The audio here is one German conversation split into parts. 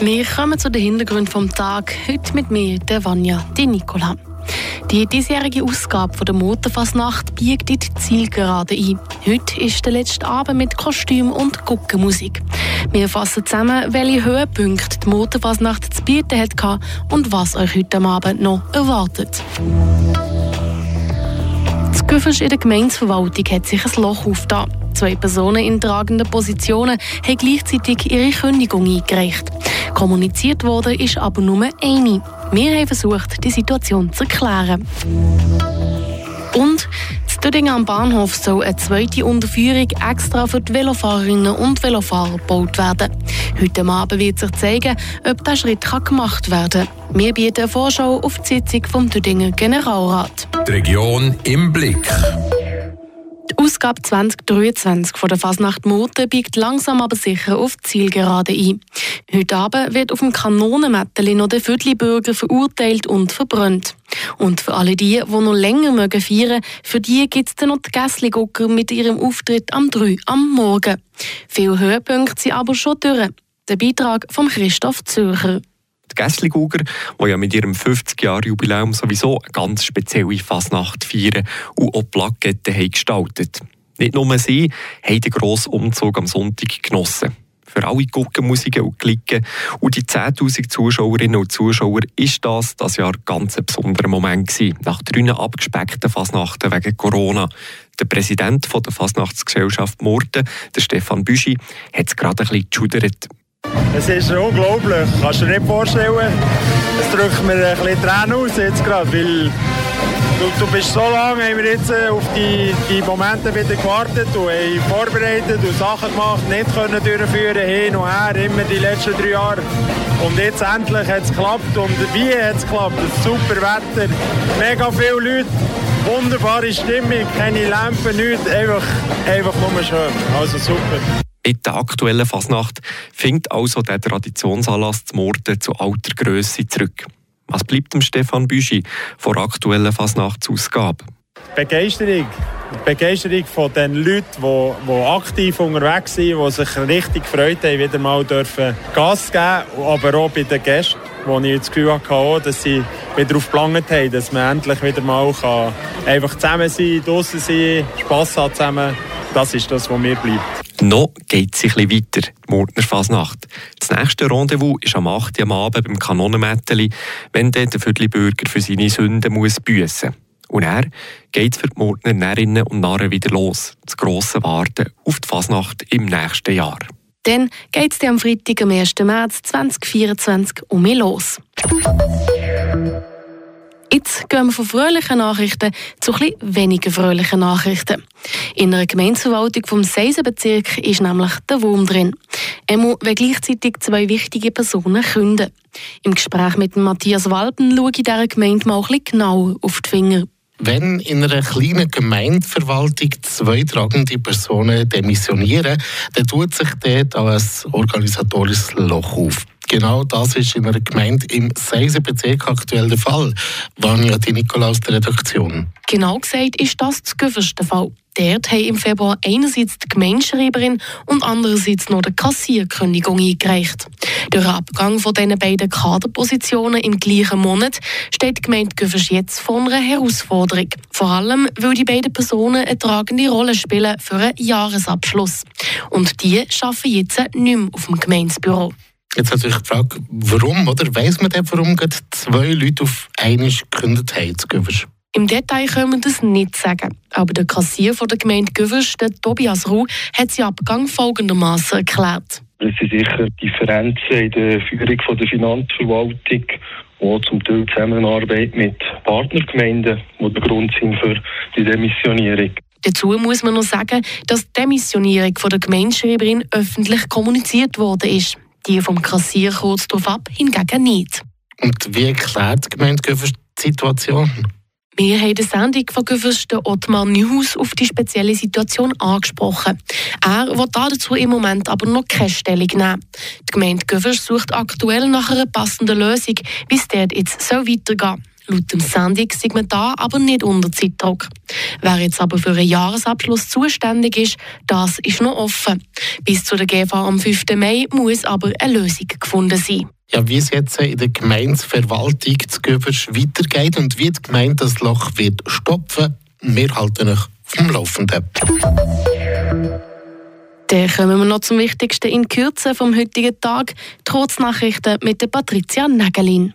Wir kommen zu den Hintergründen vom Tag. Heute mit mir, der Vanja, die Nicola. Die diesjährige Ausgabe der Motorfassnacht biegt in die Zielgerade ein. Heute ist der letzte Abend mit Kostüm und Guckenmusik. Wir fassen zusammen, welche Höhepunkte die Motorfassnacht zu bieten hat und was euch heute Abend noch erwartet. Das Güffers in der Gemeinsverwaltung hat sich ein Loch aufgetan. Zwei Personen in tragenden Positionen haben gleichzeitig ihre Kündigung eingereicht. Kommuniziert wurde ist aber nur eine. Wir haben versucht, die Situation zu erklären. Und in Dödingen am Bahnhof soll eine zweite Unterführung extra für die Velofahrerinnen und Velofahrer gebaut werden. Heute Abend wird sich zeigen, ob dieser Schritt gemacht werden kann. Wir bieten eine Vorschau auf die Sitzung vom Dödingen Generalrat. Die Region im Blick. Die Ausgabe 2023 von der Fasnacht Mote biegt langsam aber sicher auf die Zielgerade ein. Heute Abend wird auf dem Kanonenmetteli noch der Viertelbürger verurteilt und verbrannt. Und für alle die, die noch länger mögen feiern, für die gibt es dann noch die Gässli-Gucker mit ihrem Auftritt am 3 am Morgen. Viele Höhepunkte sind aber schon durch. Der Beitrag von Christoph Zürcher. Gässli-Guger, die ja mit ihrem 50-Jahr-Jubiläum sowieso eine ganz spezielle Fasnacht feiern und auch Plaketten haben gestaltet. Nicht nur sie haben den grossen Umzug am Sonntag genossen. Für alle Guckenmusiken und Klicken und die 10.000 Zuschauerinnen und Zuschauer ist das das Jahr ganz ein besonderer Moment gewesen, nach drei abgespeckten Fasnachten wegen Corona. Der Präsident der Fasnachtsgesellschaft Murten, der Stefan Büschi, hat es gerade ein bisschen geschudert. Es ist unglaublich, kannst du dir nicht vorstellen. Es drückt mir ein bisschen Tränen aus jetzt gerade, weil du, du bist so lange, haben wir jetzt äh, auf die, die Momente wieder gewartet und haben vorbereitet und Sachen gemacht, nicht können durchführen, hin und her, immer die letzten drei Jahre. Und jetzt endlich hat es geklappt und wie hat es geklappt? Super Wetter, mega viele Leute, wunderbare Stimmung, keine Lampen, nichts, einfach, einfach nur schön. Also super. Mit der aktuellen Fasnacht findet also der Traditionsanlass zum Morden zu alter Größe zurück. Was bleibt dem Stefan Büschi vor aktuellen Fasnachtsausgabe? Begeisterung. Begeisterung von den Leuten, die, die aktiv unterwegs sind, die sich richtig gefreut haben, wieder mal dürfen Gas geben, aber auch bei den Gästen, wo ich das Gefühl hatte, dass sie wieder auf haben, dass man endlich wieder mal kann einfach zusammen sein, draußen sein, Spass haben zusammen. Das ist das, was mir bleibt. Noch geht es ein bisschen weiter, die Murtner Fasnacht. Das nächste Rendezvous ist am 8. am Abend beim Kanonenmätteli, wenn dann der Viertelbürger für seine Sünden muss büssen muss. Und er geht für die Murtner Närrinnen und Narren wieder los. Das grosse Warten auf die Fasnacht im nächsten Jahr. Dann geht es am Freitag, am 1. März 2024 um mich los. Jetzt gehen wir von fröhlichen Nachrichten zu etwas weniger fröhlichen Nachrichten. In einer Gemeindeverwaltung vom Seisenbezirk ist nämlich der Wurm drin. Er muss gleichzeitig zwei wichtige Personen künden. Im Gespräch mit Matthias Walpen schaue ich dieser Gemeinde mal ein genauer auf die Finger. Wenn in einer kleinen Gemeindeverwaltung zwei tragende Personen demissionieren, dann tut sich dort ein organisatorisches Loch auf. Genau das ist in einer Gemeinde im Seisenbezirk aktuell der Fall. Vanja Di Nikolaus der Redaktion. Genau gesagt ist das das gewünschte Fall. Dort haben im Februar einerseits die Gemeindeschreiberin und andererseits noch die Kassierkündigung eingereicht. Durch den Abgang von diesen beiden Kaderpositionen im gleichen Monat steht die Gemeinde Güfers jetzt vor einer Herausforderung. Vor allem, weil die beiden Personen eine tragende Rolle spielen für einen Jahresabschluss. Und die arbeiten jetzt nicht mehr auf dem Gemeindebüro. Jetzt natürlich die Frage, warum, oder weiss man denn, warum zwei Leute auf einmal gekündigt haben zu Güvers? Im Detail können wir das nicht sagen. Aber der Kassier von der Gemeinde Güvers, der Tobias Ruh, hat den Abgang folgendermaßen erklärt. Es sind sicher Differenzen in der Führung von der Finanzverwaltung und zum Teil Zusammenarbeit mit Partnergemeinden, die der Grund sind für die Demissionierung. Dazu muss man noch sagen, dass die Demissionierung von der Gemeindeschreiberin öffentlich kommuniziert worden ist. Die vom Kassier kurz darauf ab, hingegen nicht. Und wie erklärt die Gemeinde Göffers die Situation? Wir haben die Sendung von Göffers Ottmar Neuhaus auf die spezielle Situation angesprochen. Er will dazu im Moment aber noch keine Stellung nehmen. Die Gemeinde Göffers sucht aktuell nach einer passenden Lösung, wie es dort jetzt so weitergeht. Laut dem Sendung sieht man da aber nicht unter Zeitdruck. Wer jetzt aber für einen Jahresabschluss zuständig ist, das ist noch offen. Bis zu der GV am 5. Mai muss aber eine Lösung gefunden sein. Ja, wie es jetzt in der Gemeinsverwaltung zu Göbers weitergeht und wie die Gemeinde das Loch wird stopfen, wir halten euch dem Laufenden. Dann kommen wir noch zum Wichtigsten in Kürze vom heutigen Tag. Die Kurznachrichten mit der Patricia Nagelin.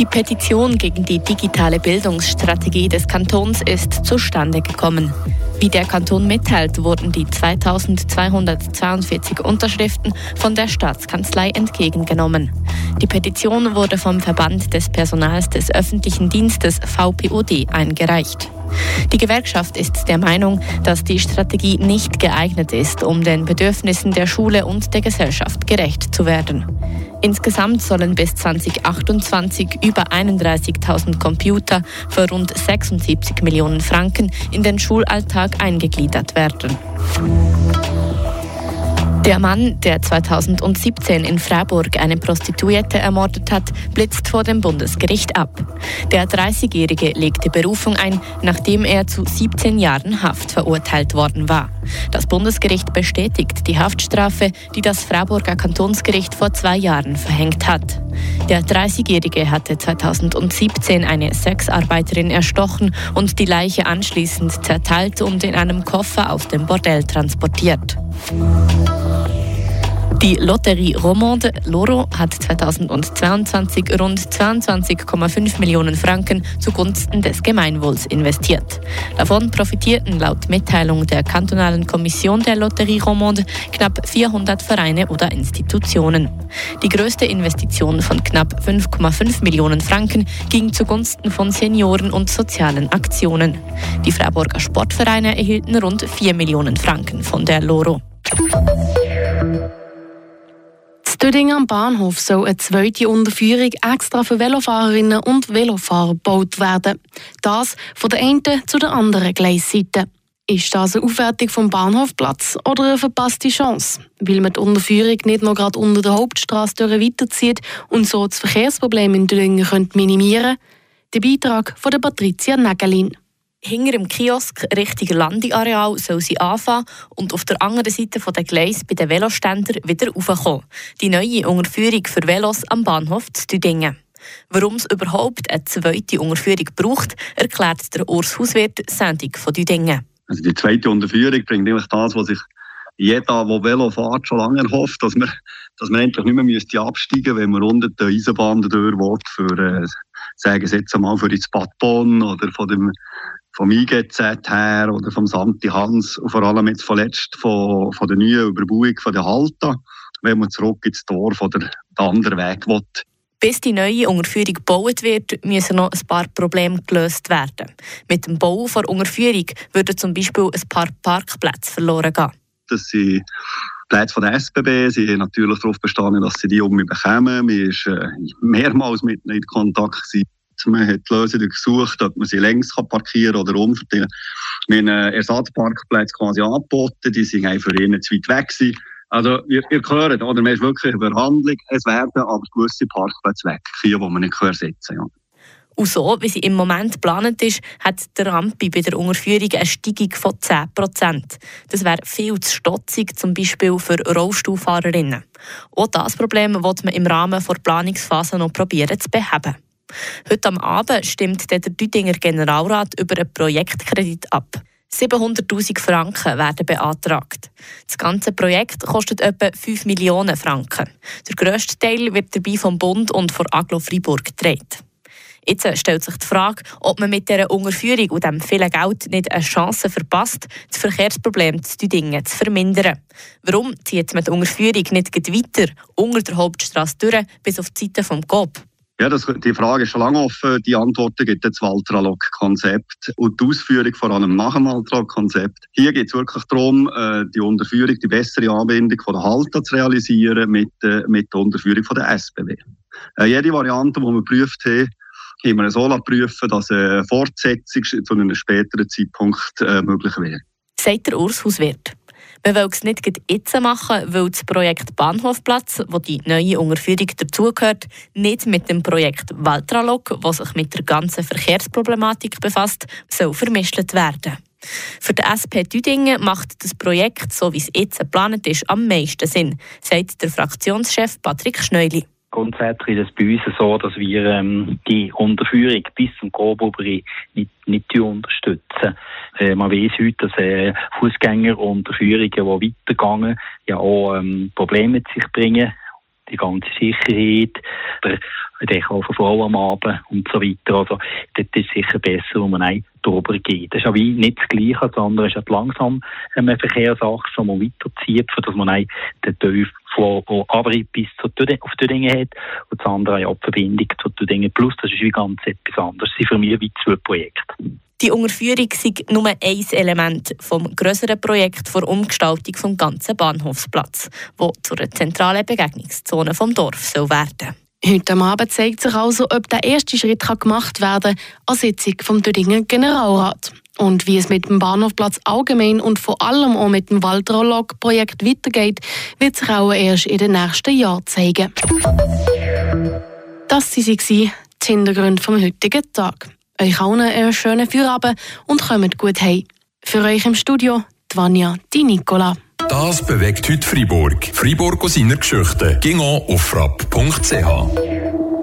Die Petition gegen die digitale Bildungsstrategie des Kantons ist zustande gekommen. Wie der Kanton mitteilt, wurden die 2242 Unterschriften von der Staatskanzlei entgegengenommen. Die Petition wurde vom Verband des Personals des öffentlichen Dienstes VPOD eingereicht. Die Gewerkschaft ist der Meinung, dass die Strategie nicht geeignet ist, um den Bedürfnissen der Schule und der Gesellschaft gerecht zu werden. Insgesamt sollen bis 2028 über 31.000 Computer für rund 76 Millionen Franken in den Schulalltag eingegliedert werden. Der Mann, der 2017 in Freiburg eine Prostituierte ermordet hat, blitzt vor dem Bundesgericht ab. Der 30-Jährige legte Berufung ein, nachdem er zu 17 Jahren Haft verurteilt worden war. Das Bundesgericht bestätigt die Haftstrafe, die das Freiburger Kantonsgericht vor zwei Jahren verhängt hat. Der 30-Jährige hatte 2017 eine Sexarbeiterin erstochen und die Leiche anschließend zerteilt und in einem Koffer aus dem Bordell transportiert. Die Lotterie Romande Loro hat 2022 rund 22,5 Millionen Franken zugunsten des Gemeinwohls investiert. Davon profitierten laut Mitteilung der kantonalen Kommission der Lotterie Romande knapp 400 Vereine oder Institutionen. Die größte Investition von knapp 5,5 Millionen Franken ging zugunsten von Senioren und sozialen Aktionen. Die Freiburger Sportvereine erhielten rund 4 Millionen Franken von der Loro. Dödingen am Bahnhof soll eine zweite Unterführung extra für Velofahrerinnen und Velofahrer gebaut werden. Das von der einen zu der anderen Gleisseite. Ist das eine Aufwertung vom Bahnhofplatz oder eine verpasste Chance? Weil man die Unterführung nicht noch gerade unter der Hauptstraße weiterzieht und so das Verkehrsproblem in Dödingen minimieren könnte? Der Beitrag von der Patricia Nagelin. Hinter dem Kiosk Richtung Landeareal soll sie anfangen und auf der anderen Seite der Gleis bei den Veloständern wieder raufkommen. Die neue Unterführung für Velos am Bahnhof zu Düdingen. Warum es überhaupt eine zweite Unterführung braucht, erklärt der Urs Hauswirt Sendung von Düdingen. Also die zweite Unterführung bringt nämlich das, was sich jeder, der Velo fährt, schon lange erhofft, dass man, dass man endlich nicht mehr müsste absteigen wenn man unter der Eisenbahn durch will, für, äh, sagen Sie jetzt einmal, für das Bad Bonn oder von dem vom IGZ her oder vom Santi Hans und vor allem jetzt zuletzt von, von der neuen Überbauung von der Halta, wenn man zurück ins Tor von der, der anderen Weg will. Bis die neue Unterführung gebaut wird, müssen noch ein paar Probleme gelöst werden. Mit dem Bau der Unterführung würden zum Beispiel ein paar Parkplätze verloren gehen. Das sind Plätze von der SBB. Sie haben natürlich darauf bestanden, dass sie die um bekommen. Wir waren äh, mehrmals mit ihnen in Kontakt. Gewesen. Man hat Lösungen gesucht, ob man sie längs parkieren kann oder umverteilen. Wir haben Ersatzparkplätze quasi angeboten, die sind für ihn zu weit weg gewesen. Also, ihr, ihr hört, oder, man ist wirklich in Verhandlung. Es werden aber gewisse Parkplätze weg, die man nicht ersetzen kann. Und so, wie sie im Moment geplant ist, hat der Rampe bei der Unterführung eine Steigung von 10%. Das wäre viel zu stotzig, zum Beispiel für Rollstuhlfahrerinnen. Auch das Problem wird man im Rahmen der Planungsphase noch probieren zu beheben. Heute am Abend stimmt der Düdinger Generalrat über einen Projektkredit ab. 700.000 Franken werden beantragt. Das ganze Projekt kostet etwa 5 Millionen Franken. Der grösste Teil wird dabei vom Bund und von Aglo Freiburg gedreht. Jetzt stellt sich die Frage, ob man mit dieser Unterführung und dem vielen Geld nicht eine Chance verpasst, das Verkehrsproblem zu Düdingen zu vermindern. Warum zieht man die Unterführung nicht weiter unter der Hauptstraße durch bis auf die Seite vom GOB? Ja, das, die Frage ist schon lange offen. Die Antworten gibt das Waltralog-Konzept und die Ausführung vor allem nach dem Waltralog-Konzept. Hier geht es wirklich darum, äh, die Unterführung, die bessere Anbindung von der Halta zu realisieren mit, äh, mit der Unterführung von der SBW. Äh, jede Variante, die wir geprüft haben, haben wir so prüfen dass eine Fortsetzung zu einem späteren Zeitpunkt möglich wäre. Sagt der Urs Hauswirt. Man will es nicht jetzt machen, weil das Projekt Bahnhofplatz, wo die neue Unterführung dazugehört, nicht mit dem Projekt Waltralog, das sich mit der ganzen Verkehrsproblematik befasst, soll vermischt werden. Für die SP Düdingen macht das Projekt, so wie es jetzt geplant ist, am meisten Sinn, sagt der Fraktionschef Patrick Schneuli. Grundsätzlich ist es bei uns so, dass wir ähm, die Unterführung bis zum Groboberi nicht, nicht unterstützen. Äh, man weiß heute, dass äh, Fußgängerunterführungen, die weitergehen, ja auch ähm, Probleme mit sich bringen. Die ganze Sicherheit, der, der auch von Frauen am Abend und so weiter. Also, das ist sicher besser, wenn man ein drüber geht. Das ist aber nicht das Gleiche, sondern es ist langsam eine Verkehrsachse, die man weiterzieht, sodass man den Tief von Abrieb bis zu auf Tüdingen hat und das andere auch die Verbindung zu Tüdingen Plus. Das ist wie ganz etwas anderes. Das sind für mich wie zwei Projekte. Die Unterführung ist nur ein Element vom größeren Projekt der Umgestaltung des ganzen Bahnhofsplatz, wo zu einer zentralen Begegnungszone vom Dorf soll werden Heute Abend zeigt sich also, ob der erste Schritt gemacht werden kann an Sitzung vom Dödinger Generalrat. Und wie es mit dem Bahnhofplatz allgemein und vor allem auch mit dem Waldrolog-Projekt weitergeht, wird sich auch erst in den nächsten Jahren zeigen. Das waren die Hintergründe vom heutigen Tag. Euch allen einen schönen Feierabend und kommt gut heim. Für euch im Studio, Vanja, die Nicola. Das bewegt heute Freiburg. Freiburg aus seiner Geschichte. Ging auf frapp.ch.